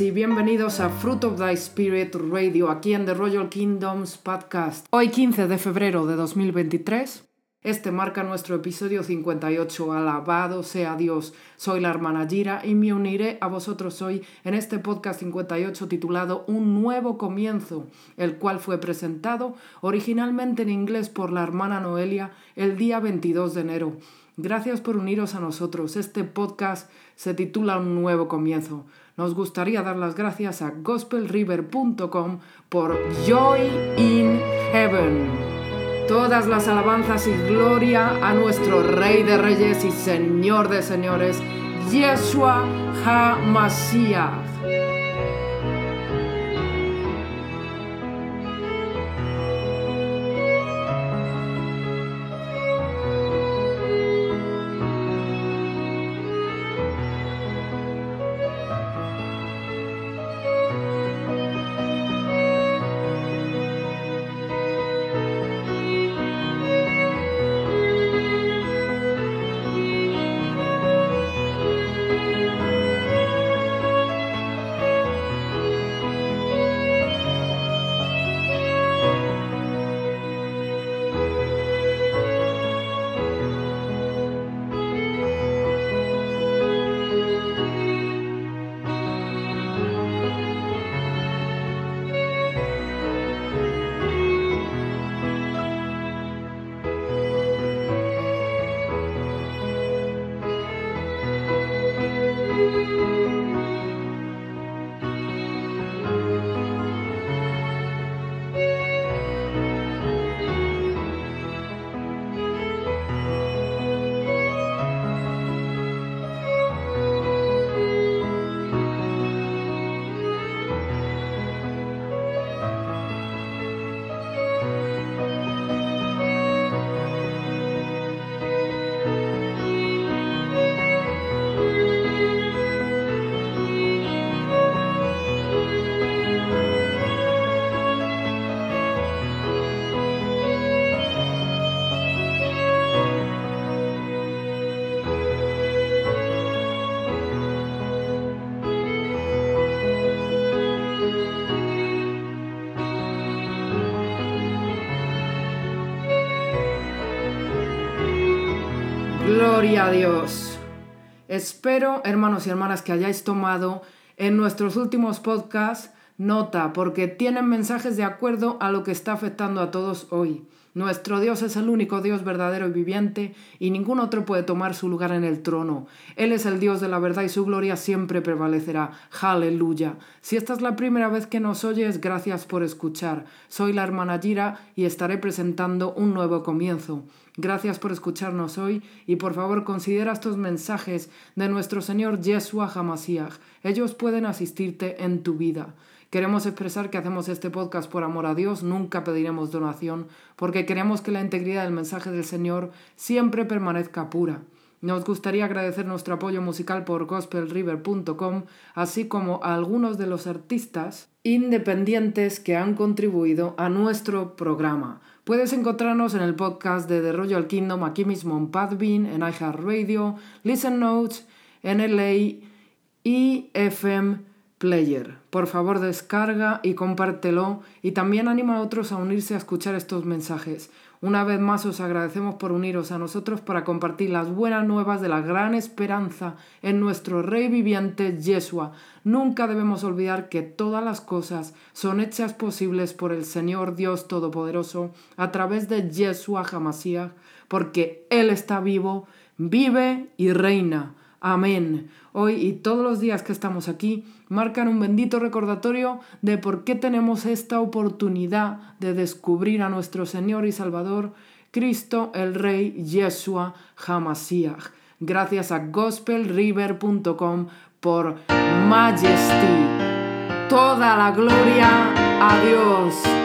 y bienvenidos a Fruit of Thy Spirit Radio aquí en The Royal Kingdoms Podcast. Hoy 15 de febrero de 2023. Este marca nuestro episodio 58. Alabado sea Dios. Soy la hermana Gira y me uniré a vosotros hoy en este podcast 58 titulado Un nuevo comienzo, el cual fue presentado originalmente en inglés por la hermana Noelia el día 22 de enero. Gracias por uniros a nosotros. Este podcast se titula Un nuevo comienzo. Nos gustaría dar las gracias a gospelriver.com por Joy in Heaven. Todas las alabanzas y gloria a nuestro Rey de Reyes y Señor de Señores, Yeshua HaMashiach. Gloria a Dios. Espero, hermanos y hermanas, que hayáis tomado en nuestros últimos podcasts nota, porque tienen mensajes de acuerdo a lo que está afectando a todos hoy. Nuestro Dios es el único Dios verdadero y viviente y ningún otro puede tomar su lugar en el trono. Él es el Dios de la verdad y su gloria siempre prevalecerá. Aleluya. Si esta es la primera vez que nos oyes, gracias por escuchar. Soy la hermana Gira y estaré presentando un nuevo comienzo. Gracias por escucharnos hoy y por favor considera estos mensajes de nuestro Señor Yeshua Hamashiach. Ellos pueden asistirte en tu vida. Queremos expresar que hacemos este podcast por amor a Dios, nunca pediremos donación, porque queremos que la integridad del mensaje del Señor siempre permanezca pura. Nos gustaría agradecer nuestro apoyo musical por gospelriver.com, así como a algunos de los artistas independientes que han contribuido a nuestro programa. Puedes encontrarnos en el podcast de The Royal Kingdom aquí mismo en Podbean, en iHeartRadio, Listen Notes, NLA y FM Player. Por favor descarga y compártelo y también anima a otros a unirse a escuchar estos mensajes. Una vez más os agradecemos por uniros a nosotros para compartir las buenas nuevas de la gran esperanza en nuestro Rey viviente Yeshua. Nunca debemos olvidar que todas las cosas son hechas posibles por el Señor Dios Todopoderoso a través de Yeshua Hamashiach, porque Él está vivo, vive y reina. Amén. Hoy y todos los días que estamos aquí marcan un bendito recordatorio de por qué tenemos esta oportunidad de descubrir a nuestro Señor y Salvador, Cristo el Rey Yeshua Hamashiach. Gracias a gospelriver.com por Majesty. Toda la gloria a Dios.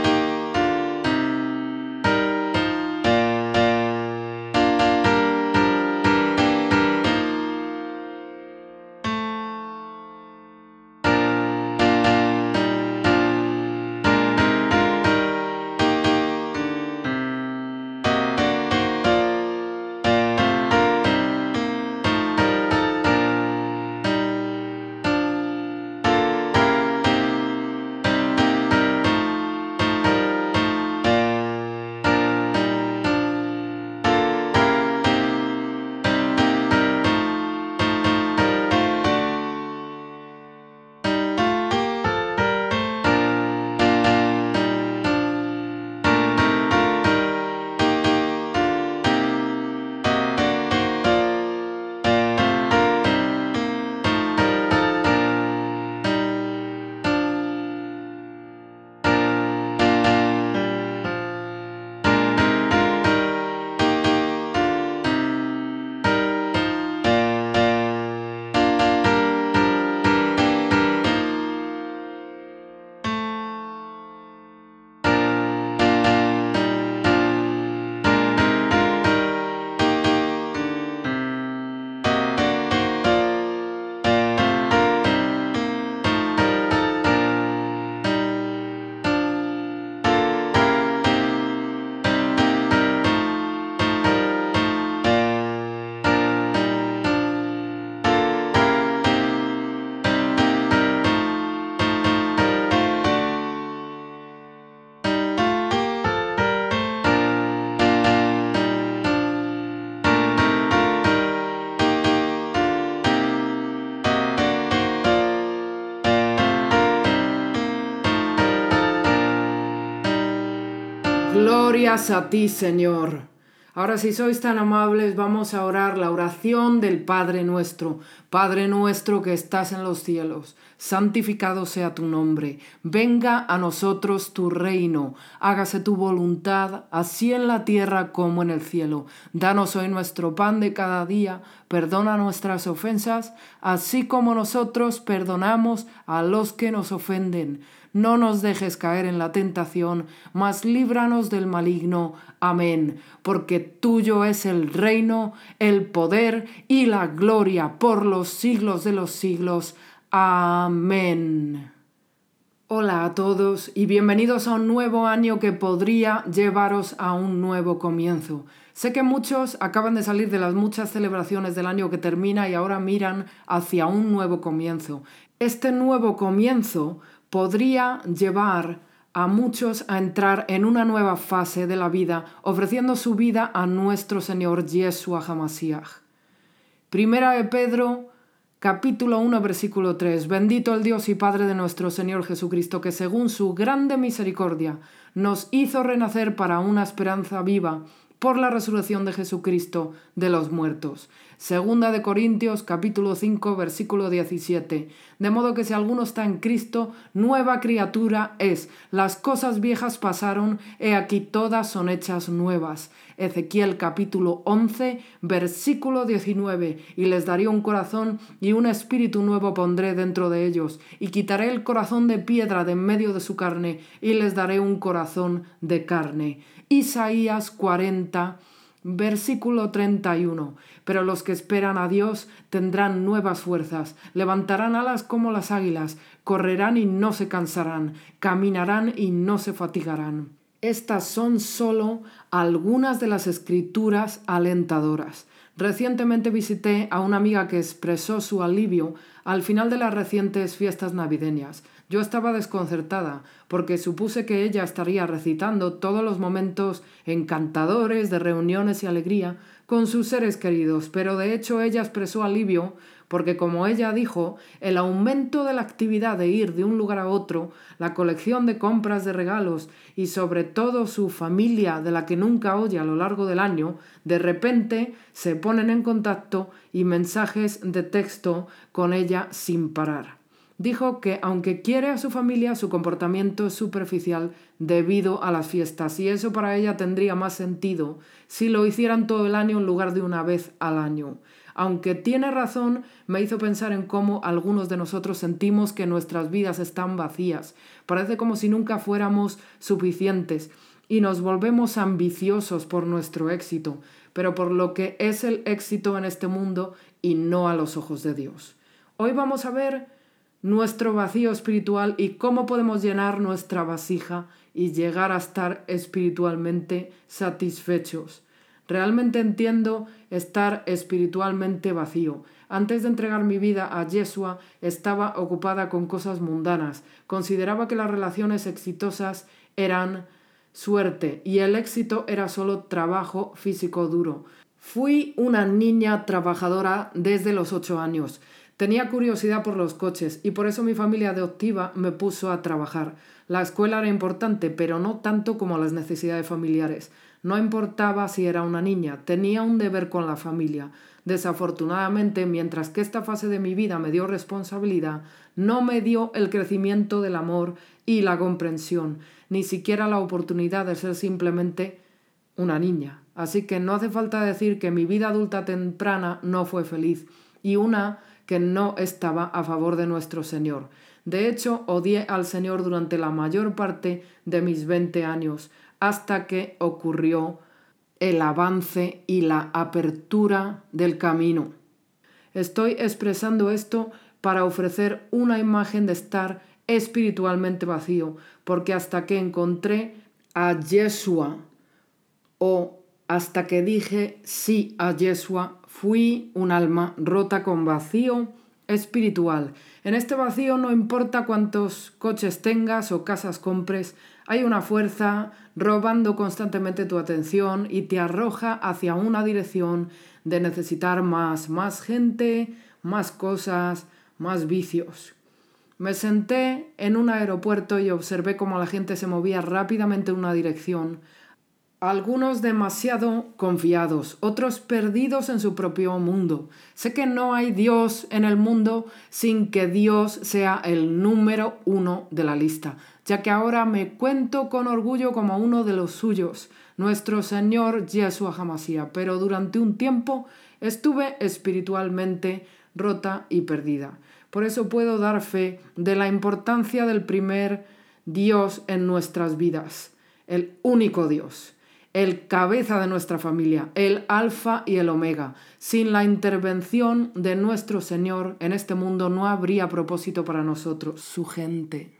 Glorias a ti, Señor. Ahora si sois tan amables, vamos a orar la oración del Padre nuestro. Padre nuestro que estás en los cielos, santificado sea tu nombre. Venga a nosotros tu reino. Hágase tu voluntad, así en la tierra como en el cielo. Danos hoy nuestro pan de cada día. Perdona nuestras ofensas, así como nosotros perdonamos a los que nos ofenden no nos dejes caer en la tentación, mas líbranos del maligno. Amén. Porque tuyo es el reino, el poder y la gloria por los siglos de los siglos. Amén. Hola a todos y bienvenidos a un nuevo año que podría llevaros a un nuevo comienzo. Sé que muchos acaban de salir de las muchas celebraciones del año que termina y ahora miran hacia un nuevo comienzo. Este nuevo comienzo podría llevar a muchos a entrar en una nueva fase de la vida, ofreciendo su vida a nuestro Señor Yeshua HaMashiach. Primera de Pedro, capítulo 1, versículo 3. Bendito el Dios y Padre de nuestro Señor Jesucristo, que según su grande misericordia nos hizo renacer para una esperanza viva por la resurrección de Jesucristo de los muertos. Segunda de Corintios capítulo 5 versículo 17. De modo que si alguno está en Cristo, nueva criatura es. Las cosas viejas pasaron, he aquí todas son hechas nuevas. Ezequiel capítulo 11 versículo 19. Y les daré un corazón y un espíritu nuevo pondré dentro de ellos. Y quitaré el corazón de piedra de en medio de su carne y les daré un corazón de carne. Isaías 40 Versículo 31. Pero los que esperan a Dios tendrán nuevas fuerzas, levantarán alas como las águilas, correrán y no se cansarán, caminarán y no se fatigarán. Estas son solo algunas de las escrituras alentadoras. Recientemente visité a una amiga que expresó su alivio al final de las recientes fiestas navideñas. Yo estaba desconcertada, porque supuse que ella estaría recitando todos los momentos encantadores de reuniones y alegría con sus seres queridos, pero de hecho ella expresó alivio porque como ella dijo, el aumento de la actividad de ir de un lugar a otro, la colección de compras de regalos y sobre todo su familia de la que nunca oye a lo largo del año, de repente se ponen en contacto y mensajes de texto con ella sin parar dijo que aunque quiere a su familia, su comportamiento es superficial debido a las fiestas y eso para ella tendría más sentido si lo hicieran todo el año en lugar de una vez al año. Aunque tiene razón, me hizo pensar en cómo algunos de nosotros sentimos que nuestras vidas están vacías. Parece como si nunca fuéramos suficientes y nos volvemos ambiciosos por nuestro éxito, pero por lo que es el éxito en este mundo y no a los ojos de Dios. Hoy vamos a ver nuestro vacío espiritual y cómo podemos llenar nuestra vasija y llegar a estar espiritualmente satisfechos. Realmente entiendo estar espiritualmente vacío. Antes de entregar mi vida a Yeshua, estaba ocupada con cosas mundanas. Consideraba que las relaciones exitosas eran suerte y el éxito era solo trabajo físico duro. Fui una niña trabajadora desde los ocho años. Tenía curiosidad por los coches y por eso mi familia adoptiva me puso a trabajar. La escuela era importante, pero no tanto como las necesidades familiares. No importaba si era una niña, tenía un deber con la familia. Desafortunadamente, mientras que esta fase de mi vida me dio responsabilidad, no me dio el crecimiento del amor y la comprensión, ni siquiera la oportunidad de ser simplemente una niña. Así que no hace falta decir que mi vida adulta temprana no fue feliz y una que no estaba a favor de nuestro Señor. De hecho, odié al Señor durante la mayor parte de mis veinte años, hasta que ocurrió el avance y la apertura del camino. Estoy expresando esto para ofrecer una imagen de estar espiritualmente vacío, porque hasta que encontré a Yeshua o hasta que dije sí a Yeshua, fui un alma rota con vacío espiritual. En este vacío no importa cuántos coches tengas o casas compres, hay una fuerza robando constantemente tu atención y te arroja hacia una dirección de necesitar más, más gente, más cosas, más vicios. Me senté en un aeropuerto y observé cómo la gente se movía rápidamente en una dirección, algunos demasiado confiados, otros perdidos en su propio mundo. Sé que no hay Dios en el mundo sin que Dios sea el número uno de la lista, ya que ahora me cuento con orgullo como uno de los suyos, nuestro Señor Yeshua Hamashiach, pero durante un tiempo estuve espiritualmente rota y perdida. Por eso puedo dar fe de la importancia del primer Dios en nuestras vidas, el único Dios el cabeza de nuestra familia, el alfa y el omega. Sin la intervención de nuestro Señor en este mundo no habría propósito para nosotros, su gente.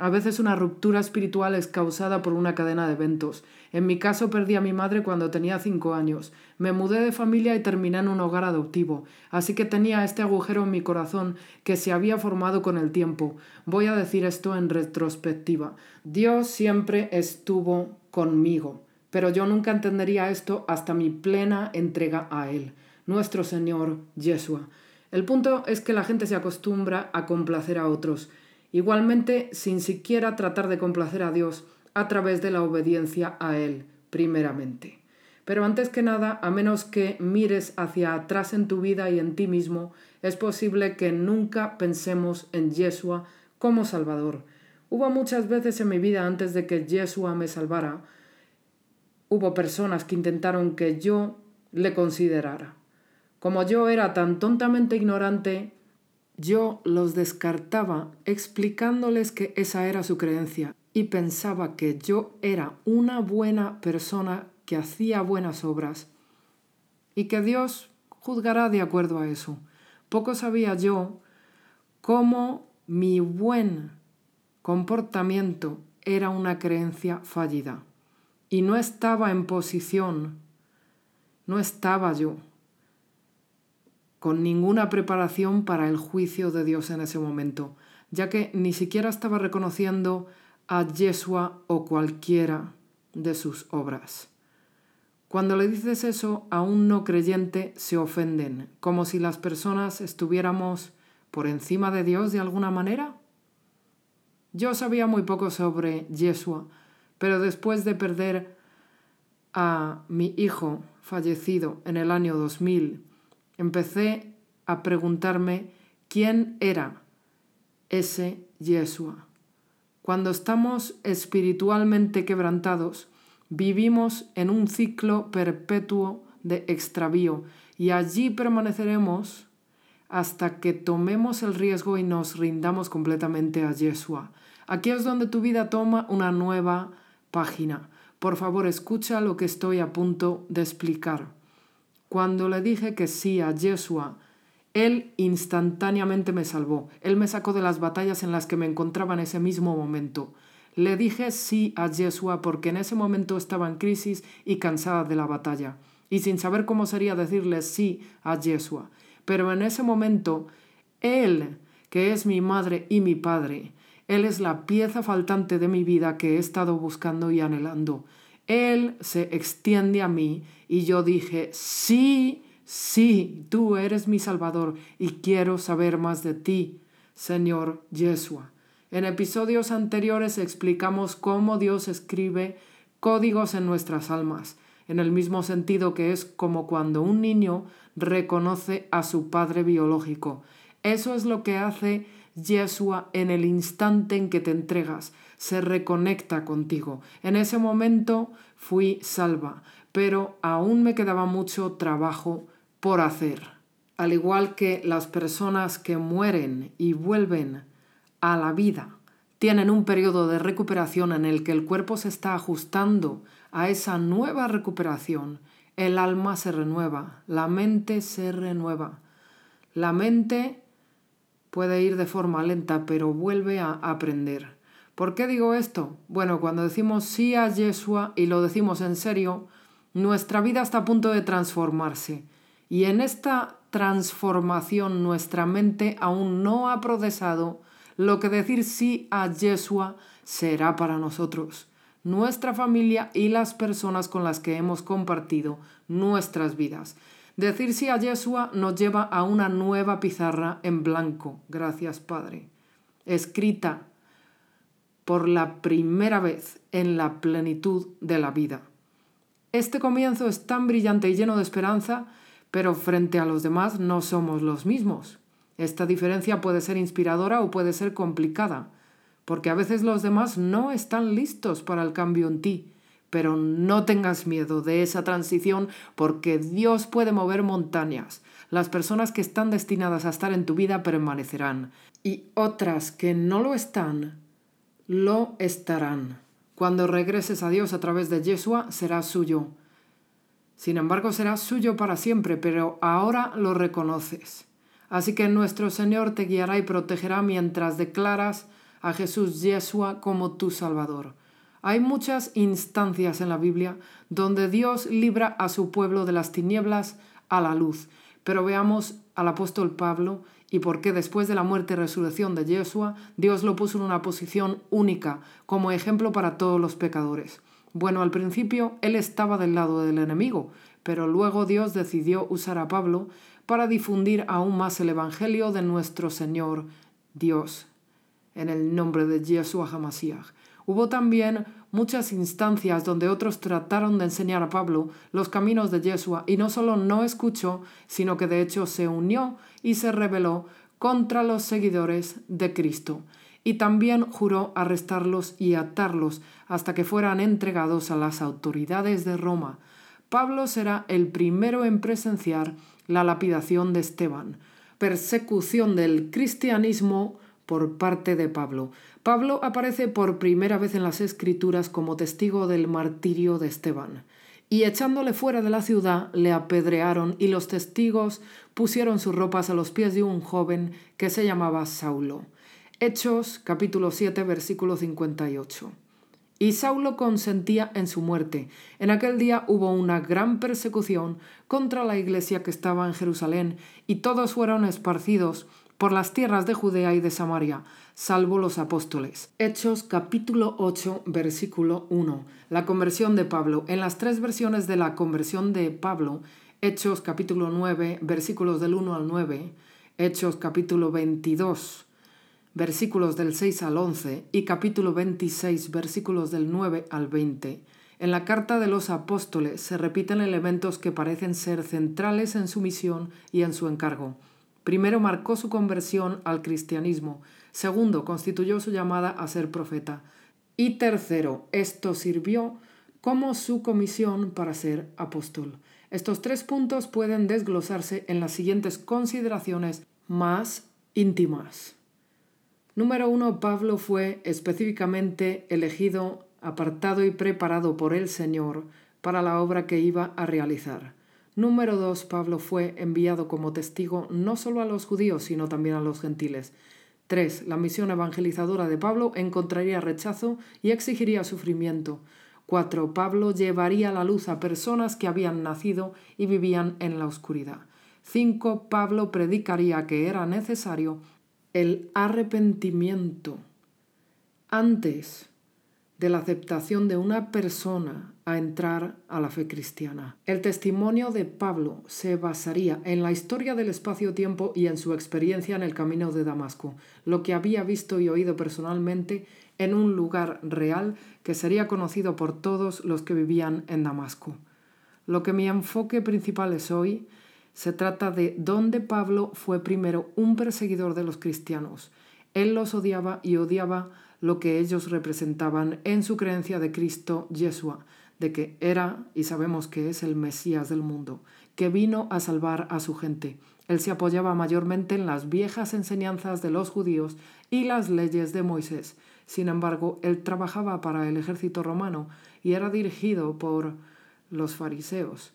A veces una ruptura espiritual es causada por una cadena de eventos. En mi caso perdí a mi madre cuando tenía cinco años. Me mudé de familia y terminé en un hogar adoptivo. Así que tenía este agujero en mi corazón que se había formado con el tiempo. Voy a decir esto en retrospectiva. Dios siempre estuvo conmigo pero yo nunca entendería esto hasta mi plena entrega a Él, nuestro Señor Yeshua. El punto es que la gente se acostumbra a complacer a otros, igualmente sin siquiera tratar de complacer a Dios a través de la obediencia a Él, primeramente. Pero antes que nada, a menos que mires hacia atrás en tu vida y en ti mismo, es posible que nunca pensemos en Yeshua como Salvador. Hubo muchas veces en mi vida antes de que Yeshua me salvara, hubo personas que intentaron que yo le considerara. Como yo era tan tontamente ignorante, yo los descartaba explicándoles que esa era su creencia y pensaba que yo era una buena persona que hacía buenas obras y que Dios juzgará de acuerdo a eso. Poco sabía yo cómo mi buen comportamiento era una creencia fallida y no estaba en posición, no estaba yo con ninguna preparación para el juicio de Dios en ese momento, ya que ni siquiera estaba reconociendo a Yeshua o cualquiera de sus obras. Cuando le dices eso a un no creyente se ofenden, como si las personas estuviéramos por encima de Dios de alguna manera. Yo sabía muy poco sobre Yeshua, pero después de perder a mi hijo fallecido en el año 2000, empecé a preguntarme quién era ese Yeshua. Cuando estamos espiritualmente quebrantados, vivimos en un ciclo perpetuo de extravío y allí permaneceremos hasta que tomemos el riesgo y nos rindamos completamente a Yeshua. Aquí es donde tu vida toma una nueva página. Por favor, escucha lo que estoy a punto de explicar. Cuando le dije que sí a Yeshua, él instantáneamente me salvó. Él me sacó de las batallas en las que me encontraba en ese mismo momento. Le dije sí a Yeshua porque en ese momento estaba en crisis y cansada de la batalla, y sin saber cómo sería decirle sí a Yeshua. Pero en ese momento, Él, que es mi madre y mi padre, él es la pieza faltante de mi vida que he estado buscando y anhelando. Él se extiende a mí y yo dije, sí, sí, tú eres mi Salvador y quiero saber más de ti, Señor Yeshua. En episodios anteriores explicamos cómo Dios escribe códigos en nuestras almas, en el mismo sentido que es como cuando un niño reconoce a su padre biológico. Eso es lo que hace Yeshua en el instante en que te entregas, se reconecta contigo. En ese momento fui salva, pero aún me quedaba mucho trabajo por hacer. Al igual que las personas que mueren y vuelven a la vida, tienen un periodo de recuperación en el que el cuerpo se está ajustando a esa nueva recuperación, el alma se renueva, la mente se renueva. La mente puede ir de forma lenta, pero vuelve a aprender. ¿Por qué digo esto? Bueno, cuando decimos sí a Yeshua y lo decimos en serio, nuestra vida está a punto de transformarse. Y en esta transformación nuestra mente aún no ha procesado lo que decir sí a Yeshua será para nosotros, nuestra familia y las personas con las que hemos compartido nuestras vidas. Decir sí a Yeshua nos lleva a una nueva pizarra en blanco, gracias Padre, escrita por la primera vez en la plenitud de la vida. Este comienzo es tan brillante y lleno de esperanza, pero frente a los demás no somos los mismos. Esta diferencia puede ser inspiradora o puede ser complicada, porque a veces los demás no están listos para el cambio en ti. Pero no tengas miedo de esa transición porque Dios puede mover montañas. Las personas que están destinadas a estar en tu vida permanecerán y otras que no lo están, lo estarán. Cuando regreses a Dios a través de Yeshua, será suyo. Sin embargo, será suyo para siempre, pero ahora lo reconoces. Así que nuestro Señor te guiará y protegerá mientras declaras a Jesús Yeshua como tu Salvador. Hay muchas instancias en la Biblia donde Dios libra a su pueblo de las tinieblas a la luz, pero veamos al apóstol Pablo y por qué después de la muerte y resurrección de Yeshua, Dios lo puso en una posición única, como ejemplo para todos los pecadores. Bueno, al principio él estaba del lado del enemigo, pero luego Dios decidió usar a Pablo para difundir aún más el Evangelio de nuestro Señor Dios, en el nombre de Yeshua HaMashiach. Hubo también muchas instancias donde otros trataron de enseñar a Pablo los caminos de Yeshua y no solo no escuchó, sino que de hecho se unió y se rebeló contra los seguidores de Cristo. Y también juró arrestarlos y atarlos hasta que fueran entregados a las autoridades de Roma. Pablo será el primero en presenciar la lapidación de Esteban, persecución del cristianismo por parte de Pablo. Pablo aparece por primera vez en las Escrituras como testigo del martirio de Esteban. Y echándole fuera de la ciudad, le apedrearon y los testigos pusieron sus ropas a los pies de un joven que se llamaba Saulo. Hechos capítulo 7 versículo 58. Y Saulo consentía en su muerte. En aquel día hubo una gran persecución contra la iglesia que estaba en Jerusalén, y todos fueron esparcidos por las tierras de Judea y de Samaria, salvo los apóstoles. Hechos capítulo 8, versículo 1. La conversión de Pablo. En las tres versiones de la conversión de Pablo, Hechos capítulo 9, versículos del 1 al 9, Hechos capítulo 22, versículos del 6 al 11 y capítulo 26 versículos del 9 al 20. En la carta de los apóstoles se repiten elementos que parecen ser centrales en su misión y en su encargo. Primero marcó su conversión al cristianismo, segundo constituyó su llamada a ser profeta y tercero, esto sirvió como su comisión para ser apóstol. Estos tres puntos pueden desglosarse en las siguientes consideraciones más íntimas. Número uno, Pablo fue específicamente elegido, apartado y preparado por el Señor para la obra que iba a realizar. Número dos, Pablo fue enviado como testigo no solo a los judíos, sino también a los gentiles. 3. La misión evangelizadora de Pablo encontraría rechazo y exigiría sufrimiento. 4. Pablo llevaría la luz a personas que habían nacido y vivían en la oscuridad. 5. Pablo predicaría que era necesario el arrepentimiento antes de la aceptación de una persona a entrar a la fe cristiana. El testimonio de Pablo se basaría en la historia del espacio-tiempo y en su experiencia en el camino de Damasco, lo que había visto y oído personalmente en un lugar real que sería conocido por todos los que vivían en Damasco. Lo que mi enfoque principal es hoy se trata de dónde Pablo fue primero un perseguidor de los cristianos. Él los odiaba y odiaba lo que ellos representaban en su creencia de Cristo Yeshua, de que era y sabemos que es el Mesías del mundo, que vino a salvar a su gente. Él se apoyaba mayormente en las viejas enseñanzas de los judíos y las leyes de Moisés. Sin embargo, él trabajaba para el ejército romano y era dirigido por los fariseos.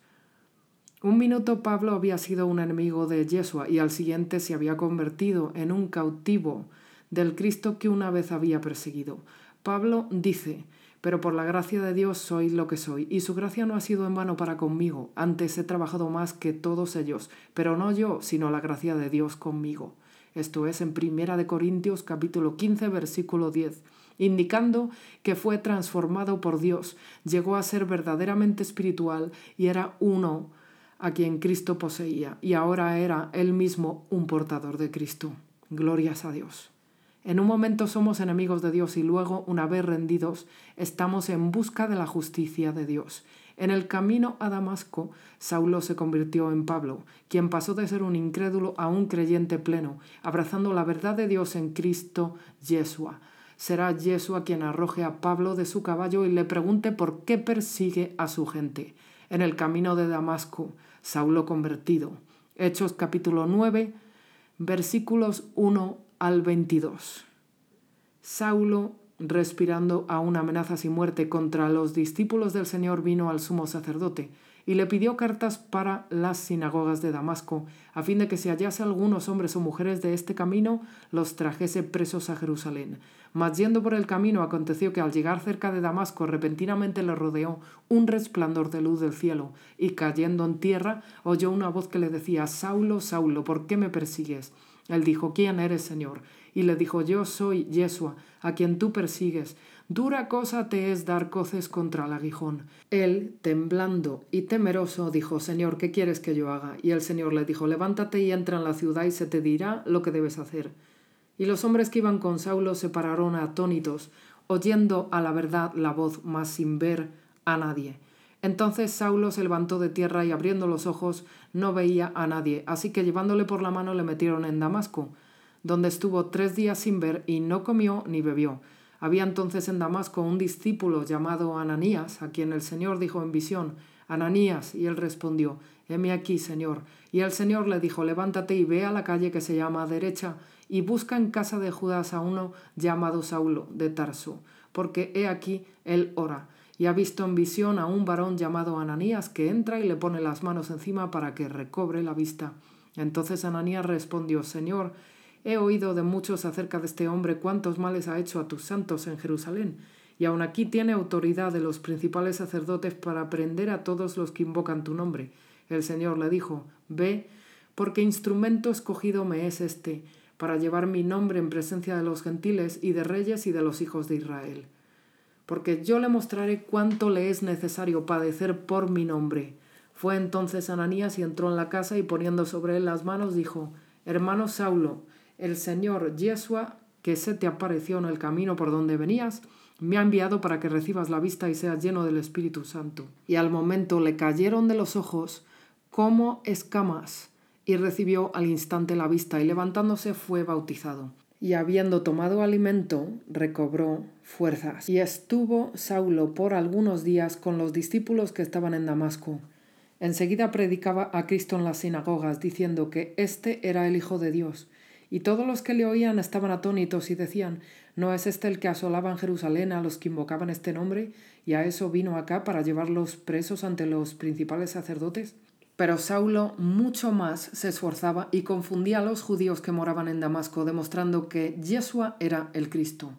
Un minuto Pablo había sido un enemigo de Yeshua y al siguiente se había convertido en un cautivo del Cristo que una vez había perseguido. Pablo dice, pero por la gracia de Dios soy lo que soy, y su gracia no ha sido en vano para conmigo. Antes he trabajado más que todos ellos, pero no yo, sino la gracia de Dios conmigo. Esto es en Primera de Corintios capítulo 15 versículo 10, indicando que fue transformado por Dios, llegó a ser verdaderamente espiritual y era uno a quien Cristo poseía, y ahora era él mismo un portador de Cristo. Glorias a Dios. En un momento somos enemigos de Dios y luego, una vez rendidos, estamos en busca de la justicia de Dios. En el camino a Damasco, Saulo se convirtió en Pablo, quien pasó de ser un incrédulo a un creyente pleno, abrazando la verdad de Dios en Cristo Yeshua. Será Yeshua quien arroje a Pablo de su caballo y le pregunte por qué persigue a su gente. En el camino de Damasco, Saulo convertido. Hechos capítulo 9, versículos 1 al 22. Saulo, respirando a una amenaza sin muerte contra los discípulos del Señor, vino al sumo sacerdote y le pidió cartas para las sinagogas de Damasco, a fin de que si hallase algunos hombres o mujeres de este camino, los trajese presos a Jerusalén. Mas yendo por el camino aconteció que al llegar cerca de Damasco repentinamente le rodeó un resplandor de luz del cielo, y cayendo en tierra oyó una voz que le decía Saulo, Saulo, ¿por qué me persigues? Él dijo, ¿quién eres, Señor? Y le dijo, yo soy Yeshua, a quien tú persigues. Dura cosa te es dar coces contra el aguijón. Él, temblando y temeroso, dijo, Señor, ¿qué quieres que yo haga? Y el Señor le dijo, levántate y entra en la ciudad y se te dirá lo que debes hacer. Y los hombres que iban con Saulo se pararon atónitos, oyendo a la verdad la voz, mas sin ver a nadie. Entonces Saulo se levantó de tierra y abriendo los ojos no veía a nadie, así que llevándole por la mano le metieron en Damasco, donde estuvo tres días sin ver y no comió ni bebió. Había entonces en Damasco un discípulo llamado Ananías, a quien el Señor dijo en visión, Ananías, y él respondió, Heme aquí, Señor. Y el Señor le dijo, Levántate y ve a la calle que se llama derecha, y busca en casa de Judas a uno llamado Saulo de Tarso, porque he aquí él ora y ha visto en visión a un varón llamado Ananías que entra y le pone las manos encima para que recobre la vista. Entonces Ananías respondió, Señor, he oído de muchos acerca de este hombre cuántos males ha hecho a tus santos en Jerusalén, y aun aquí tiene autoridad de los principales sacerdotes para prender a todos los que invocan tu nombre. El Señor le dijo, Ve, porque instrumento escogido me es este, para llevar mi nombre en presencia de los gentiles y de reyes y de los hijos de Israel porque yo le mostraré cuánto le es necesario padecer por mi nombre. Fue entonces Ananías y entró en la casa y poniendo sobre él las manos dijo, Hermano Saulo, el Señor Yeshua, que se te apareció en el camino por donde venías, me ha enviado para que recibas la vista y seas lleno del Espíritu Santo. Y al momento le cayeron de los ojos como escamas, y recibió al instante la vista, y levantándose fue bautizado y habiendo tomado alimento, recobró fuerzas. Y estuvo Saulo por algunos días con los discípulos que estaban en Damasco. Enseguida predicaba a Cristo en las sinagogas, diciendo que éste era el Hijo de Dios. Y todos los que le oían estaban atónitos y decían, ¿no es este el que asolaba en Jerusalén a los que invocaban este nombre? Y a eso vino acá para llevarlos presos ante los principales sacerdotes. Pero Saulo mucho más se esforzaba y confundía a los judíos que moraban en Damasco, demostrando que Yeshua era el Cristo.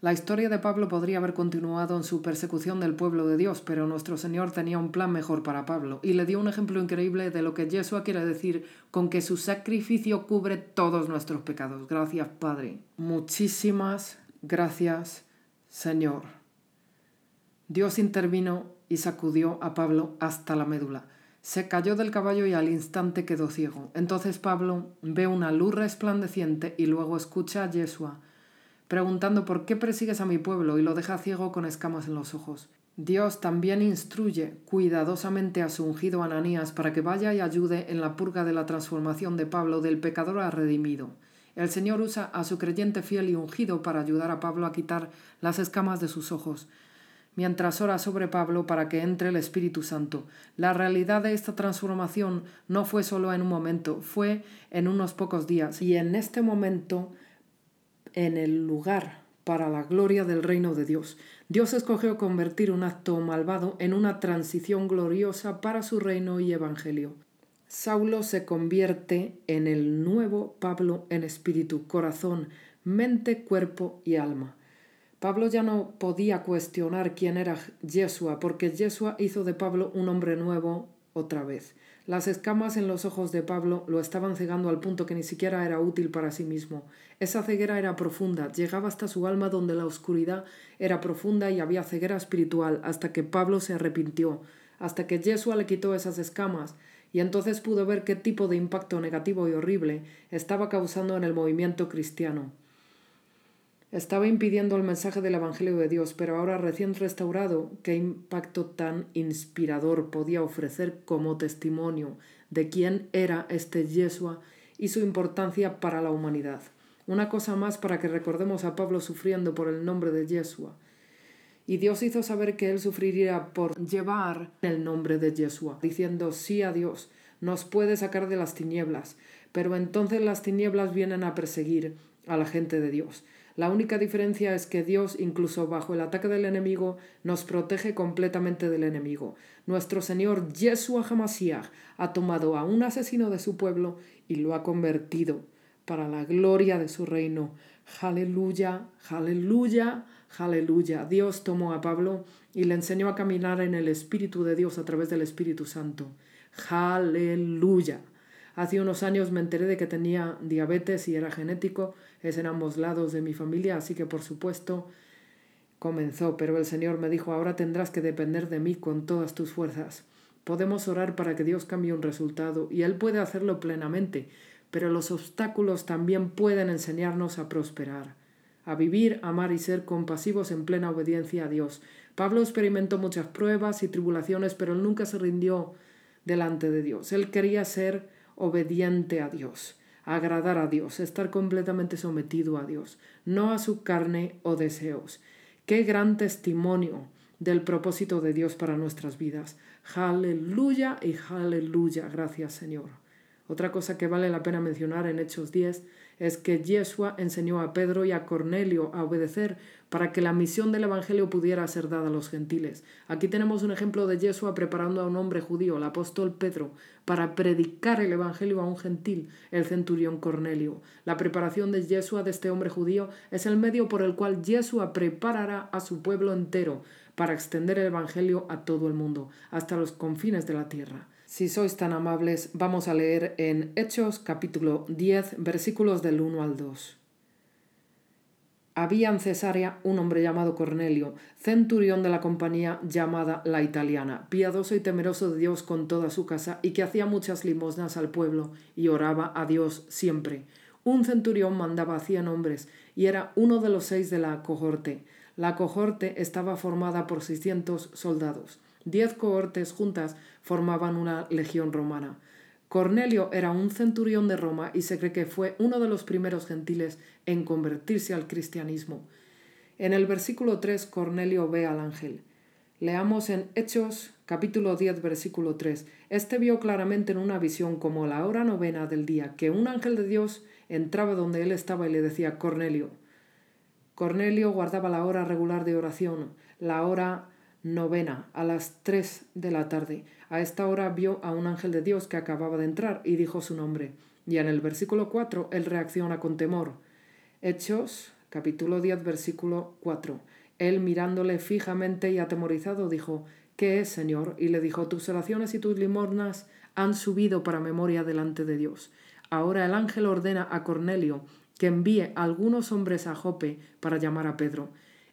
La historia de Pablo podría haber continuado en su persecución del pueblo de Dios, pero nuestro Señor tenía un plan mejor para Pablo y le dio un ejemplo increíble de lo que Yeshua quiere decir con que su sacrificio cubre todos nuestros pecados. Gracias, Padre. Muchísimas gracias, Señor. Dios intervino y sacudió a Pablo hasta la médula. Se cayó del caballo y al instante quedó ciego. Entonces Pablo ve una luz resplandeciente y luego escucha a Yeshua preguntando por qué persigues a mi pueblo y lo deja ciego con escamas en los ojos. Dios también instruye cuidadosamente a su ungido Ananías para que vaya y ayude en la purga de la transformación de Pablo del pecador a redimido. El Señor usa a su creyente fiel y ungido para ayudar a Pablo a quitar las escamas de sus ojos mientras ora sobre Pablo para que entre el Espíritu Santo. La realidad de esta transformación no fue solo en un momento, fue en unos pocos días. Y en este momento, en el lugar para la gloria del reino de Dios. Dios escogió convertir un acto malvado en una transición gloriosa para su reino y evangelio. Saulo se convierte en el nuevo Pablo en espíritu, corazón, mente, cuerpo y alma. Pablo ya no podía cuestionar quién era Yeshua, porque Yeshua hizo de Pablo un hombre nuevo otra vez. Las escamas en los ojos de Pablo lo estaban cegando al punto que ni siquiera era útil para sí mismo. Esa ceguera era profunda, llegaba hasta su alma donde la oscuridad era profunda y había ceguera espiritual, hasta que Pablo se arrepintió, hasta que Yeshua le quitó esas escamas, y entonces pudo ver qué tipo de impacto negativo y horrible estaba causando en el movimiento cristiano. Estaba impidiendo el mensaje del Evangelio de Dios, pero ahora recién restaurado, qué impacto tan inspirador podía ofrecer como testimonio de quién era este Yeshua y su importancia para la humanidad. Una cosa más para que recordemos a Pablo sufriendo por el nombre de Yeshua. Y Dios hizo saber que él sufriría por llevar el nombre de Yeshua, diciendo sí a Dios, nos puede sacar de las tinieblas, pero entonces las tinieblas vienen a perseguir a la gente de Dios. La única diferencia es que Dios, incluso bajo el ataque del enemigo, nos protege completamente del enemigo. Nuestro Señor Yeshua Hamashiach ha tomado a un asesino de su pueblo y lo ha convertido para la gloria de su reino. Aleluya, aleluya, aleluya. Dios tomó a Pablo y le enseñó a caminar en el Espíritu de Dios a través del Espíritu Santo. Aleluya. Hace unos años me enteré de que tenía diabetes y era genético, es en ambos lados de mi familia, así que por supuesto comenzó, pero el Señor me dijo, ahora tendrás que depender de mí con todas tus fuerzas. Podemos orar para que Dios cambie un resultado y Él puede hacerlo plenamente, pero los obstáculos también pueden enseñarnos a prosperar, a vivir, amar y ser compasivos en plena obediencia a Dios. Pablo experimentó muchas pruebas y tribulaciones, pero él nunca se rindió delante de Dios. Él quería ser obediente a Dios, agradar a Dios, estar completamente sometido a Dios, no a su carne o deseos. Qué gran testimonio del propósito de Dios para nuestras vidas. Aleluya y aleluya. Gracias Señor. Otra cosa que vale la pena mencionar en Hechos 10 es que Yeshua enseñó a Pedro y a Cornelio a obedecer para que la misión del Evangelio pudiera ser dada a los gentiles. Aquí tenemos un ejemplo de Yeshua preparando a un hombre judío, el apóstol Pedro, para predicar el Evangelio a un gentil, el centurión Cornelio. La preparación de Yeshua de este hombre judío es el medio por el cual Yeshua preparará a su pueblo entero para extender el Evangelio a todo el mundo, hasta los confines de la tierra. Si sois tan amables, vamos a leer en Hechos capítulo 10 versículos del 1 al 2. Había en Cesarea un hombre llamado Cornelio, centurión de la compañía llamada La Italiana, piadoso y temeroso de Dios con toda su casa, y que hacía muchas limosnas al pueblo y oraba a Dios siempre. Un centurión mandaba a cien hombres y era uno de los seis de la cohorte. La cohorte estaba formada por seiscientos soldados. Diez cohortes juntas formaban una legión romana. Cornelio era un centurión de Roma y se cree que fue uno de los primeros gentiles en convertirse al cristianismo. En el versículo 3 Cornelio ve al ángel. Leamos en Hechos capítulo 10 versículo 3. Este vio claramente en una visión como la hora novena del día que un ángel de Dios entraba donde él estaba y le decía Cornelio. Cornelio guardaba la hora regular de oración, la hora novena, a las tres de la tarde. A esta hora vio a un ángel de Dios que acababa de entrar y dijo su nombre. Y en el versículo 4 él reacciona con temor. Hechos, capítulo 10, versículo 4. Él mirándole fijamente y atemorizado dijo, ¿Qué es, Señor? Y le dijo, tus oraciones y tus limornas han subido para memoria delante de Dios. Ahora el ángel ordena a Cornelio que envíe algunos hombres a Jope para llamar a Pedro.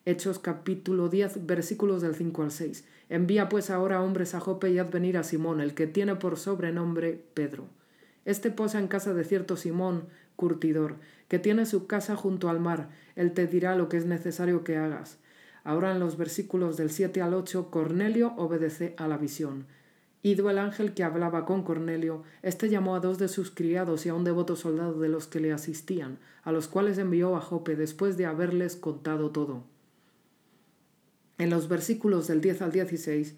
Hechos capítulo 10 versículos del 5 al 6. Envía pues ahora hombres a Jope y haz venir a Simón, el que tiene por sobrenombre Pedro. Este posa en casa de cierto Simón, curtidor, que tiene su casa junto al mar. Él te dirá lo que es necesario que hagas. Ahora en los versículos del 7 al 8, Cornelio obedece a la visión. Ido el ángel que hablaba con Cornelio, éste llamó a dos de sus criados y a un devoto soldado de los que le asistían, a los cuales envió a Jope después de haberles contado todo. En los versículos del 10 al 16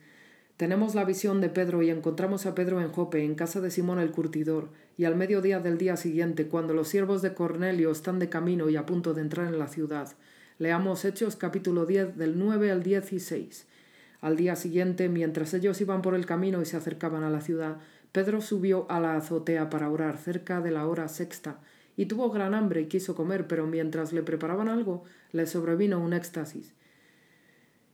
tenemos la visión de Pedro y encontramos a Pedro en Jope, en casa de Simón el curtidor, y al mediodía del día siguiente, cuando los siervos de Cornelio están de camino y a punto de entrar en la ciudad. Leamos Hechos capítulo 10 del 9 al 16. Al día siguiente, mientras ellos iban por el camino y se acercaban a la ciudad, Pedro subió a la azotea para orar cerca de la hora sexta, y tuvo gran hambre y quiso comer, pero mientras le preparaban algo, le sobrevino un éxtasis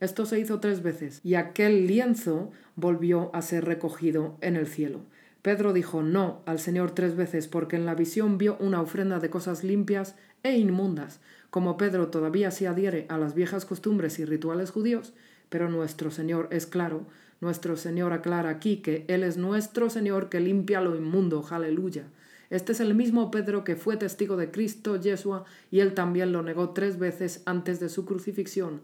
Esto se hizo tres veces, y aquel lienzo volvió a ser recogido en el cielo. Pedro dijo no al Señor tres veces porque en la visión vio una ofrenda de cosas limpias e inmundas. Como Pedro todavía se adhiere a las viejas costumbres y rituales judíos, pero nuestro Señor es claro, nuestro Señor aclara aquí que Él es nuestro Señor que limpia lo inmundo, aleluya. Este es el mismo Pedro que fue testigo de Cristo, Yeshua, y él también lo negó tres veces antes de su crucifixión.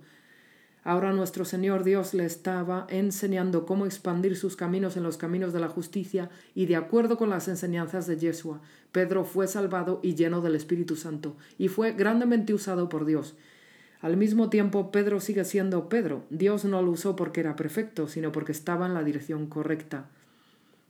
Ahora nuestro Señor Dios le estaba enseñando cómo expandir sus caminos en los caminos de la justicia y de acuerdo con las enseñanzas de Yeshua, Pedro fue salvado y lleno del Espíritu Santo y fue grandemente usado por Dios. Al mismo tiempo, Pedro sigue siendo Pedro. Dios no lo usó porque era perfecto, sino porque estaba en la dirección correcta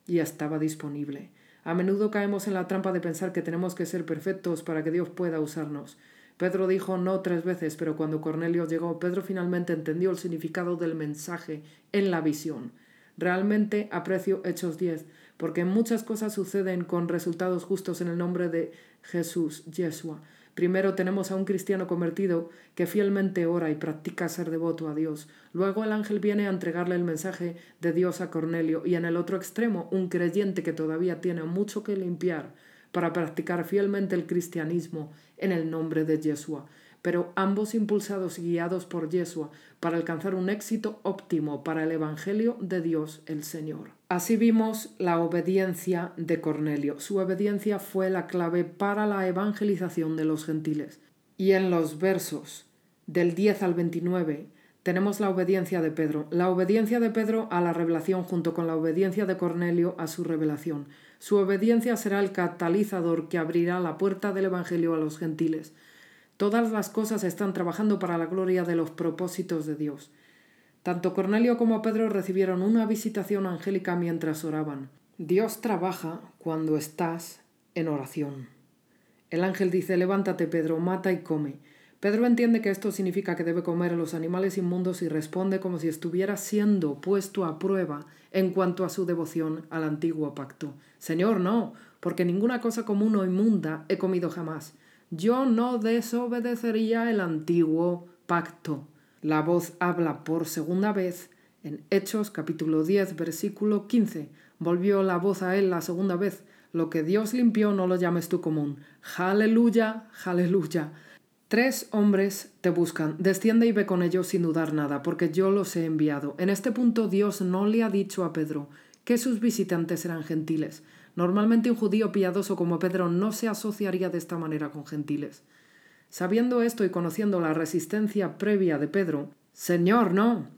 y estaba disponible. A menudo caemos en la trampa de pensar que tenemos que ser perfectos para que Dios pueda usarnos. Pedro dijo no tres veces, pero cuando Cornelio llegó, Pedro finalmente entendió el significado del mensaje en la visión. Realmente aprecio Hechos 10, porque muchas cosas suceden con resultados justos en el nombre de Jesús, Yeshua. Primero tenemos a un cristiano convertido que fielmente ora y practica ser devoto a Dios. Luego el ángel viene a entregarle el mensaje de Dios a Cornelio y en el otro extremo un creyente que todavía tiene mucho que limpiar para practicar fielmente el cristianismo en el nombre de Yeshua, pero ambos impulsados y guiados por Yeshua para alcanzar un éxito óptimo para el Evangelio de Dios el Señor. Así vimos la obediencia de Cornelio. Su obediencia fue la clave para la evangelización de los gentiles. Y en los versos del 10 al 29 tenemos la obediencia de Pedro, la obediencia de Pedro a la revelación junto con la obediencia de Cornelio a su revelación. Su obediencia será el catalizador que abrirá la puerta del Evangelio a los gentiles. Todas las cosas están trabajando para la gloria de los propósitos de Dios. Tanto Cornelio como Pedro recibieron una visitación angélica mientras oraban. Dios trabaja cuando estás en oración. El ángel dice, levántate Pedro, mata y come. Pedro entiende que esto significa que debe comer a los animales inmundos y responde como si estuviera siendo puesto a prueba en cuanto a su devoción al antiguo pacto. Señor, no, porque ninguna cosa común o inmunda he comido jamás. Yo no desobedecería el antiguo pacto. La voz habla por segunda vez en Hechos capítulo 10 versículo 15. Volvió la voz a él la segunda vez. Lo que Dios limpió no lo llames tú común. Aleluya, aleluya. Tres hombres te buscan, desciende y ve con ellos sin dudar nada, porque yo los he enviado. En este punto Dios no le ha dicho a Pedro que sus visitantes eran gentiles. Normalmente un judío piadoso como Pedro no se asociaría de esta manera con gentiles. Sabiendo esto y conociendo la resistencia previa de Pedro, Señor, no.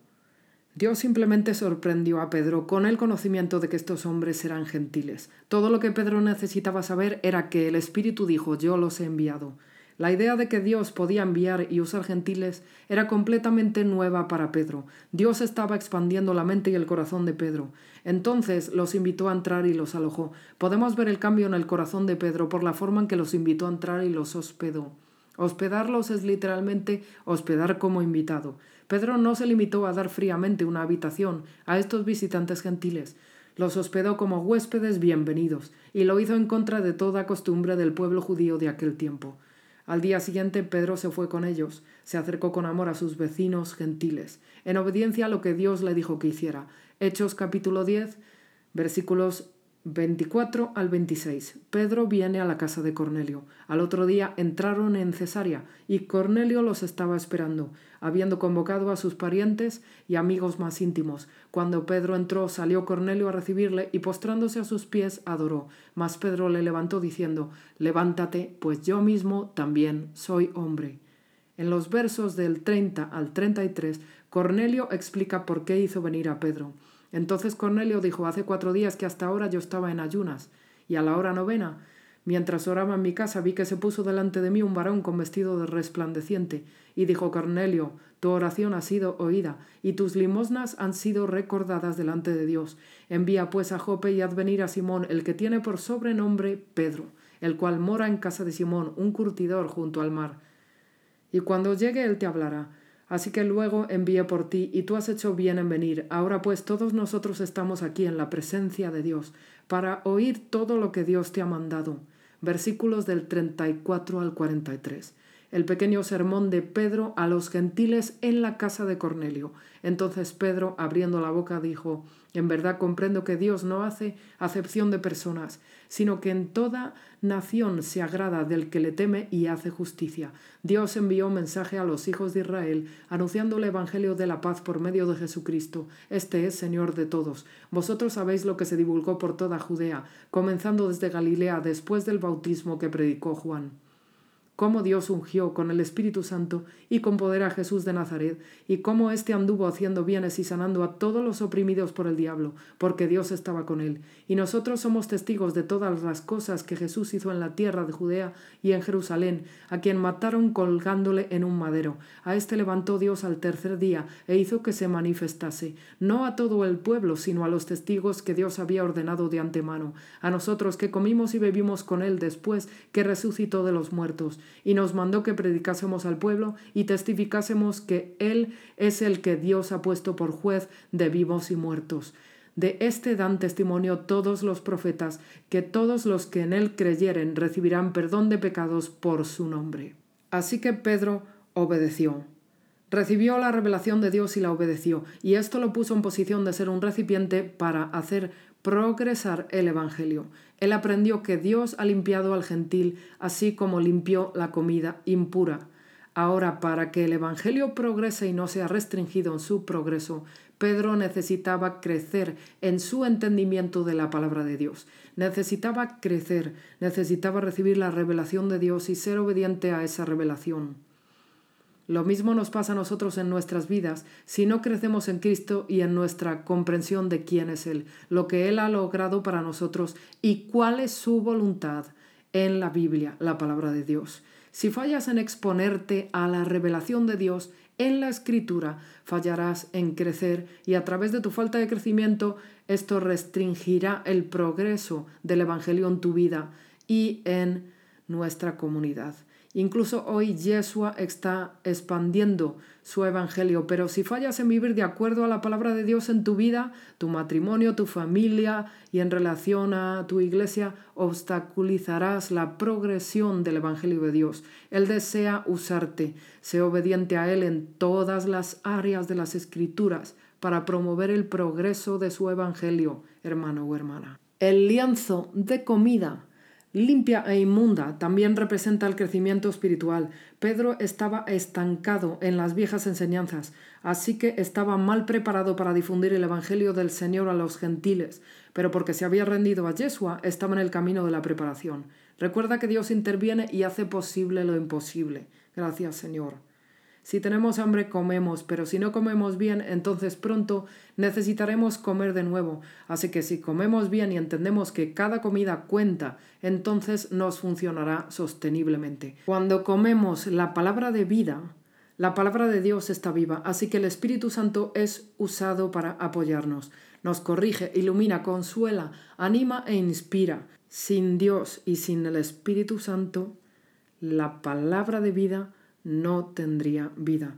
Dios simplemente sorprendió a Pedro con el conocimiento de que estos hombres eran gentiles. Todo lo que Pedro necesitaba saber era que el Espíritu dijo, yo los he enviado. La idea de que Dios podía enviar y usar gentiles era completamente nueva para Pedro. Dios estaba expandiendo la mente y el corazón de Pedro. Entonces los invitó a entrar y los alojó. Podemos ver el cambio en el corazón de Pedro por la forma en que los invitó a entrar y los hospedó. Hospedarlos es literalmente hospedar como invitado. Pedro no se limitó a dar fríamente una habitación a estos visitantes gentiles. Los hospedó como huéspedes bienvenidos, y lo hizo en contra de toda costumbre del pueblo judío de aquel tiempo. Al día siguiente Pedro se fue con ellos, se acercó con amor a sus vecinos gentiles, en obediencia a lo que Dios le dijo que hiciera. Hechos capítulo 10, versículos 24 al 26. Pedro viene a la casa de Cornelio. Al otro día entraron en Cesarea y Cornelio los estaba esperando, habiendo convocado a sus parientes y amigos más íntimos. Cuando Pedro entró, salió Cornelio a recibirle y postrándose a sus pies adoró. Mas Pedro le levantó diciendo, Levántate, pues yo mismo también soy hombre. En los versos del 30 al 33, Cornelio explica por qué hizo venir a Pedro. Entonces Cornelio dijo, hace cuatro días que hasta ahora yo estaba en ayunas, y a la hora novena, mientras oraba en mi casa, vi que se puso delante de mí un varón con vestido de resplandeciente, y dijo Cornelio, tu oración ha sido oída, y tus limosnas han sido recordadas delante de Dios. Envía pues a Jope y haz venir a Simón, el que tiene por sobrenombre Pedro, el cual mora en casa de Simón, un curtidor junto al mar. Y cuando llegue él te hablará. Así que luego envié por ti, y tú has hecho bien en venir. Ahora pues todos nosotros estamos aquí en la presencia de Dios, para oír todo lo que Dios te ha mandado. Versículos del 34 al 43. el pequeño sermón de Pedro a los gentiles en la casa de Cornelio. Entonces Pedro, abriendo la boca, dijo, En verdad comprendo que Dios no hace acepción de personas, sino que en toda nación se agrada del que le teme y hace justicia. Dios envió un mensaje a los hijos de Israel, anunciando el Evangelio de la paz por medio de Jesucristo. Este es Señor de todos. Vosotros sabéis lo que se divulgó por toda Judea, comenzando desde Galilea después del bautismo que predicó Juan cómo Dios ungió con el Espíritu Santo y con poder a Jesús de Nazaret, y cómo éste anduvo haciendo bienes y sanando a todos los oprimidos por el diablo, porque Dios estaba con él. Y nosotros somos testigos de todas las cosas que Jesús hizo en la tierra de Judea y en Jerusalén, a quien mataron colgándole en un madero. A éste levantó Dios al tercer día e hizo que se manifestase, no a todo el pueblo, sino a los testigos que Dios había ordenado de antemano, a nosotros que comimos y bebimos con él después que resucitó de los muertos y nos mandó que predicásemos al pueblo y testificásemos que Él es el que Dios ha puesto por juez de vivos y muertos. De este dan testimonio todos los profetas, que todos los que en Él creyeren recibirán perdón de pecados por su nombre. Así que Pedro obedeció. Recibió la revelación de Dios y la obedeció, y esto lo puso en posición de ser un recipiente para hacer progresar el Evangelio. Él aprendió que Dios ha limpiado al gentil, así como limpió la comida impura. Ahora, para que el Evangelio progrese y no sea restringido en su progreso, Pedro necesitaba crecer en su entendimiento de la palabra de Dios. Necesitaba crecer, necesitaba recibir la revelación de Dios y ser obediente a esa revelación. Lo mismo nos pasa a nosotros en nuestras vidas si no crecemos en Cristo y en nuestra comprensión de quién es Él, lo que Él ha logrado para nosotros y cuál es su voluntad en la Biblia, la palabra de Dios. Si fallas en exponerte a la revelación de Dios en la escritura, fallarás en crecer y a través de tu falta de crecimiento esto restringirá el progreso del Evangelio en tu vida y en nuestra comunidad. Incluso hoy Yeshua está expandiendo su evangelio, pero si fallas en vivir de acuerdo a la palabra de Dios en tu vida, tu matrimonio, tu familia y en relación a tu iglesia, obstaculizarás la progresión del evangelio de Dios. Él desea usarte, sé obediente a Él en todas las áreas de las escrituras para promover el progreso de su evangelio, hermano o hermana. El lienzo de comida limpia e inmunda también representa el crecimiento espiritual. Pedro estaba estancado en las viejas enseñanzas, así que estaba mal preparado para difundir el Evangelio del Señor a los gentiles, pero porque se había rendido a Yeshua, estaba en el camino de la preparación. Recuerda que Dios interviene y hace posible lo imposible. Gracias, Señor. Si tenemos hambre, comemos, pero si no comemos bien, entonces pronto necesitaremos comer de nuevo. Así que si comemos bien y entendemos que cada comida cuenta, entonces nos funcionará sosteniblemente. Cuando comemos la palabra de vida, la palabra de Dios está viva, así que el Espíritu Santo es usado para apoyarnos. Nos corrige, ilumina, consuela, anima e inspira. Sin Dios y sin el Espíritu Santo, la palabra de vida no tendría vida.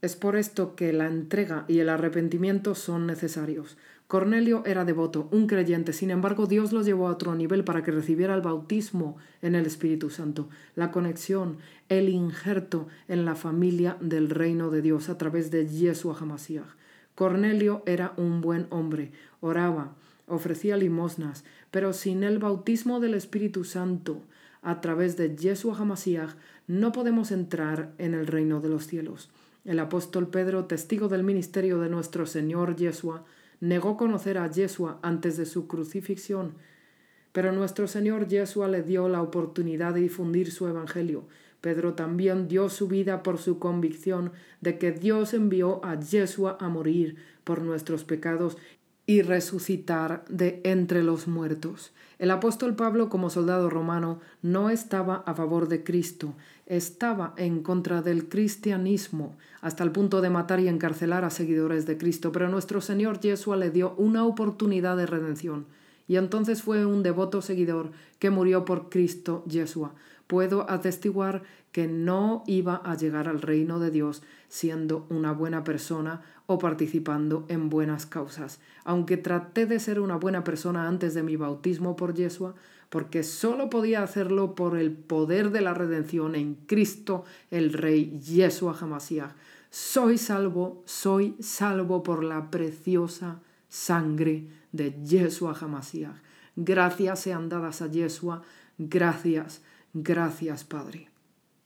Es por esto que la entrega y el arrepentimiento son necesarios. Cornelio era devoto, un creyente, sin embargo Dios lo llevó a otro nivel para que recibiera el bautismo en el Espíritu Santo, la conexión, el injerto en la familia del reino de Dios a través de Yeshua HaMashiach. Cornelio era un buen hombre, oraba, ofrecía limosnas, pero sin el bautismo del Espíritu Santo, a través de Yeshua HaMashiach, no podemos entrar en el reino de los cielos. El apóstol Pedro, testigo del ministerio de nuestro Señor Yeshua, negó conocer a Yeshua antes de su crucifixión, pero nuestro Señor Yeshua le dio la oportunidad de difundir su evangelio. Pedro también dio su vida por su convicción de que Dios envió a Yeshua a morir por nuestros pecados y resucitar de entre los muertos. El apóstol Pablo, como soldado romano, no estaba a favor de Cristo, estaba en contra del cristianismo, hasta el punto de matar y encarcelar a seguidores de Cristo, pero nuestro Señor Yeshua le dio una oportunidad de redención, y entonces fue un devoto seguidor que murió por Cristo Yeshua. Puedo atestiguar que no iba a llegar al reino de Dios siendo una buena persona o participando en buenas causas. Aunque traté de ser una buena persona antes de mi bautismo por Yeshua, porque solo podía hacerlo por el poder de la redención en Cristo el Rey Yeshua Hamashiach. Soy salvo, soy salvo por la preciosa sangre de Yeshua Hamashiach. Gracias sean dadas a Yeshua, gracias, gracias Padre.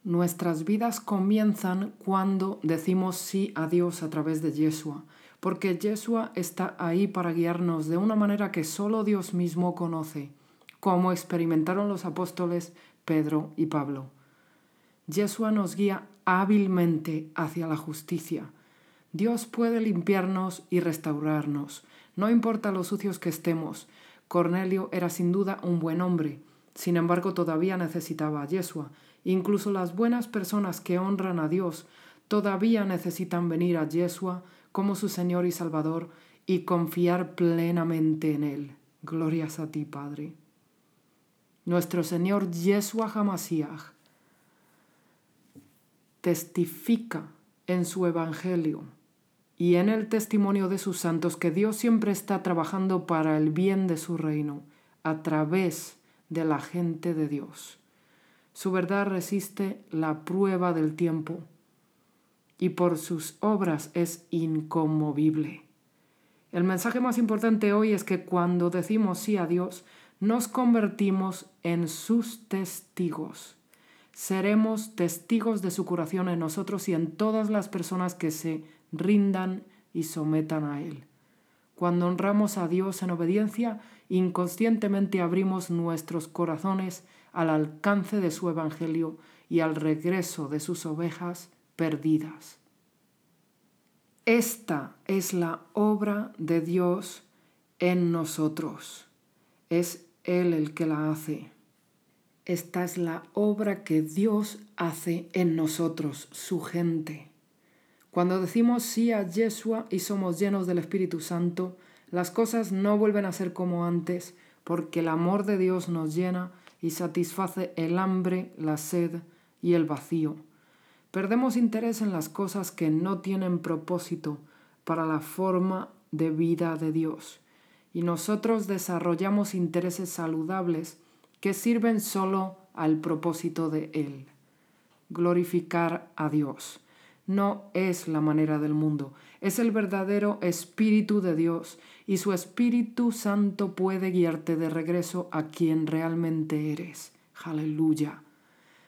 Nuestras vidas comienzan cuando decimos sí a Dios a través de Yeshua, porque Yeshua está ahí para guiarnos de una manera que solo Dios mismo conoce, como experimentaron los apóstoles Pedro y Pablo. Yeshua nos guía hábilmente hacia la justicia. Dios puede limpiarnos y restaurarnos, no importa lo sucios que estemos. Cornelio era sin duda un buen hombre, sin embargo todavía necesitaba a Yeshua. Incluso las buenas personas que honran a Dios todavía necesitan venir a Yeshua como su Señor y Salvador y confiar plenamente en Él. Glorias a ti, Padre. Nuestro Señor Yeshua Hamashiach testifica en su Evangelio y en el testimonio de sus santos que Dios siempre está trabajando para el bien de su reino a través de la gente de Dios. Su verdad resiste la prueba del tiempo y por sus obras es inconmovible. El mensaje más importante hoy es que cuando decimos sí a Dios, nos convertimos en sus testigos. Seremos testigos de su curación en nosotros y en todas las personas que se rindan y sometan a Él. Cuando honramos a Dios en obediencia, inconscientemente abrimos nuestros corazones al alcance de su Evangelio y al regreso de sus ovejas perdidas. Esta es la obra de Dios en nosotros. Es Él el que la hace. Esta es la obra que Dios hace en nosotros, su gente. Cuando decimos sí a Yeshua y somos llenos del Espíritu Santo, las cosas no vuelven a ser como antes, porque el amor de Dios nos llena y satisface el hambre, la sed y el vacío. Perdemos interés en las cosas que no tienen propósito para la forma de vida de Dios, y nosotros desarrollamos intereses saludables que sirven solo al propósito de Él, glorificar a Dios. No es la manera del mundo, es el verdadero Espíritu de Dios y su Espíritu Santo puede guiarte de regreso a quien realmente eres. Aleluya.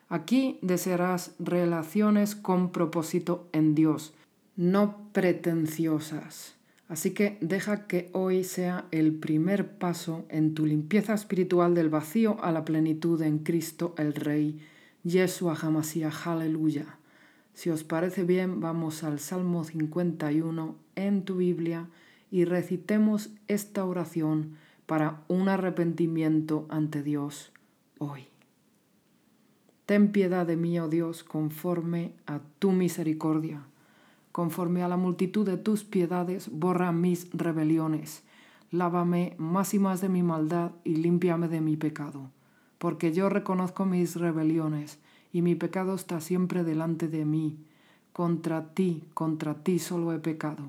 Aquí desearás relaciones con propósito en Dios, no pretenciosas. Así que deja que hoy sea el primer paso en tu limpieza espiritual del vacío a la plenitud en Cristo el Rey. Yeshua Hamashiach, aleluya. Si os parece bien, vamos al Salmo 51 en tu Biblia y recitemos esta oración para un arrepentimiento ante Dios hoy. Ten piedad de mí, oh Dios, conforme a tu misericordia. Conforme a la multitud de tus piedades, borra mis rebeliones. Lávame más y más de mi maldad y límpiame de mi pecado. Porque yo reconozco mis rebeliones y mi pecado está siempre delante de mí. Contra ti, contra ti solo he pecado,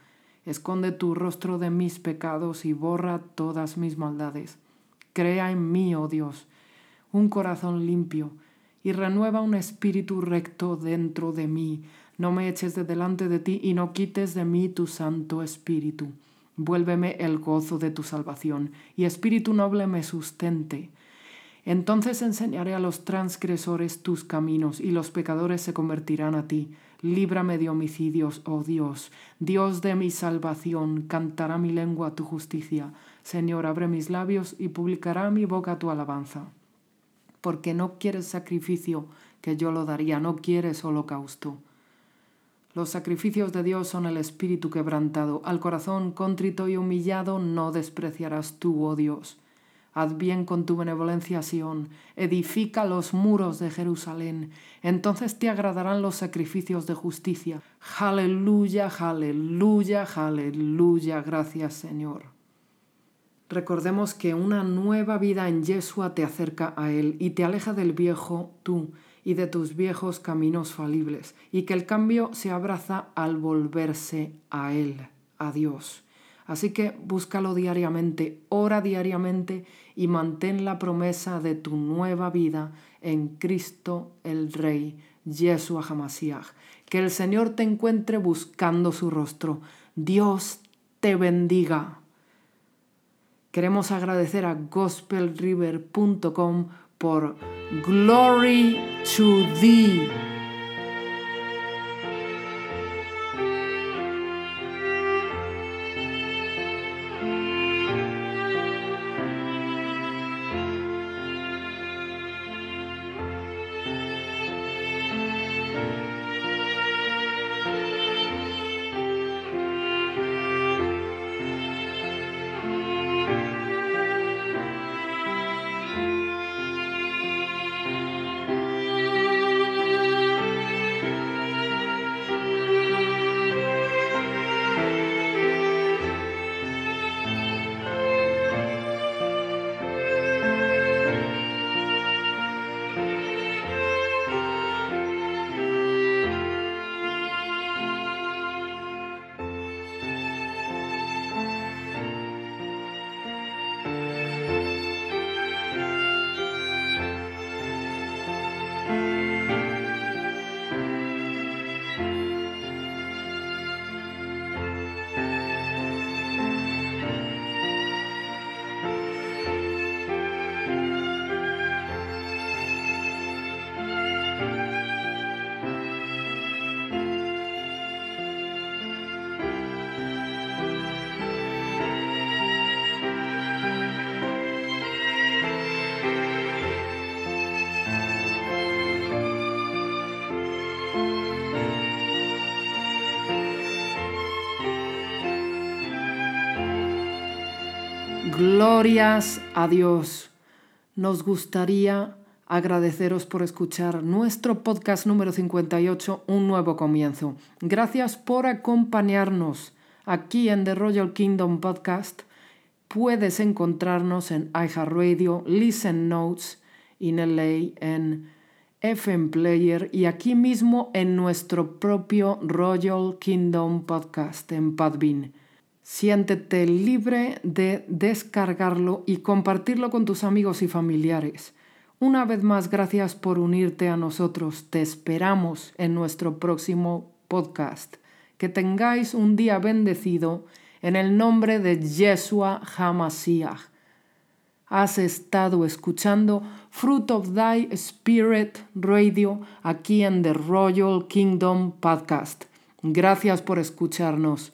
Esconde tu rostro de mis pecados y borra todas mis maldades. Crea en mí, oh Dios, un corazón limpio y renueva un espíritu recto dentro de mí. No me eches de delante de ti y no quites de mí tu santo espíritu. Vuélveme el gozo de tu salvación y espíritu noble me sustente. Entonces enseñaré a los transgresores tus caminos y los pecadores se convertirán a ti. Líbrame de homicidios, oh Dios, Dios de mi salvación, cantará mi lengua tu justicia. Señor, abre mis labios y publicará mi boca tu alabanza. Porque no quieres sacrificio, que yo lo daría, no quieres holocausto. Los sacrificios de Dios son el espíritu quebrantado, al corazón contrito y humillado no despreciarás tú, oh Dios. Haz bien con tu benevolencia, Sión, edifica los muros de Jerusalén, entonces te agradarán los sacrificios de justicia. Aleluya, aleluya, aleluya, gracias Señor. Recordemos que una nueva vida en Yeshua te acerca a Él y te aleja del viejo tú y de tus viejos caminos falibles, y que el cambio se abraza al volverse a Él, a Dios. Así que búscalo diariamente, ora diariamente y mantén la promesa de tu nueva vida en Cristo el Rey, Yeshua Hamasiach. Que el Señor te encuentre buscando su rostro. Dios te bendiga. Queremos agradecer a gospelriver.com por Glory to Thee. Glorias a Dios. Nos gustaría agradeceros por escuchar nuestro podcast número 58, Un nuevo comienzo. Gracias por acompañarnos aquí en The Royal Kingdom Podcast. Puedes encontrarnos en iHeartRadio, Listen Notes, in LA, en FM Player y aquí mismo en nuestro propio Royal Kingdom Podcast en Podbean. Siéntete libre de descargarlo y compartirlo con tus amigos y familiares. Una vez más, gracias por unirte a nosotros. Te esperamos en nuestro próximo podcast. Que tengáis un día bendecido en el nombre de Yeshua Hamasiach. Has estado escuchando Fruit of Thy Spirit Radio aquí en The Royal Kingdom Podcast. Gracias por escucharnos.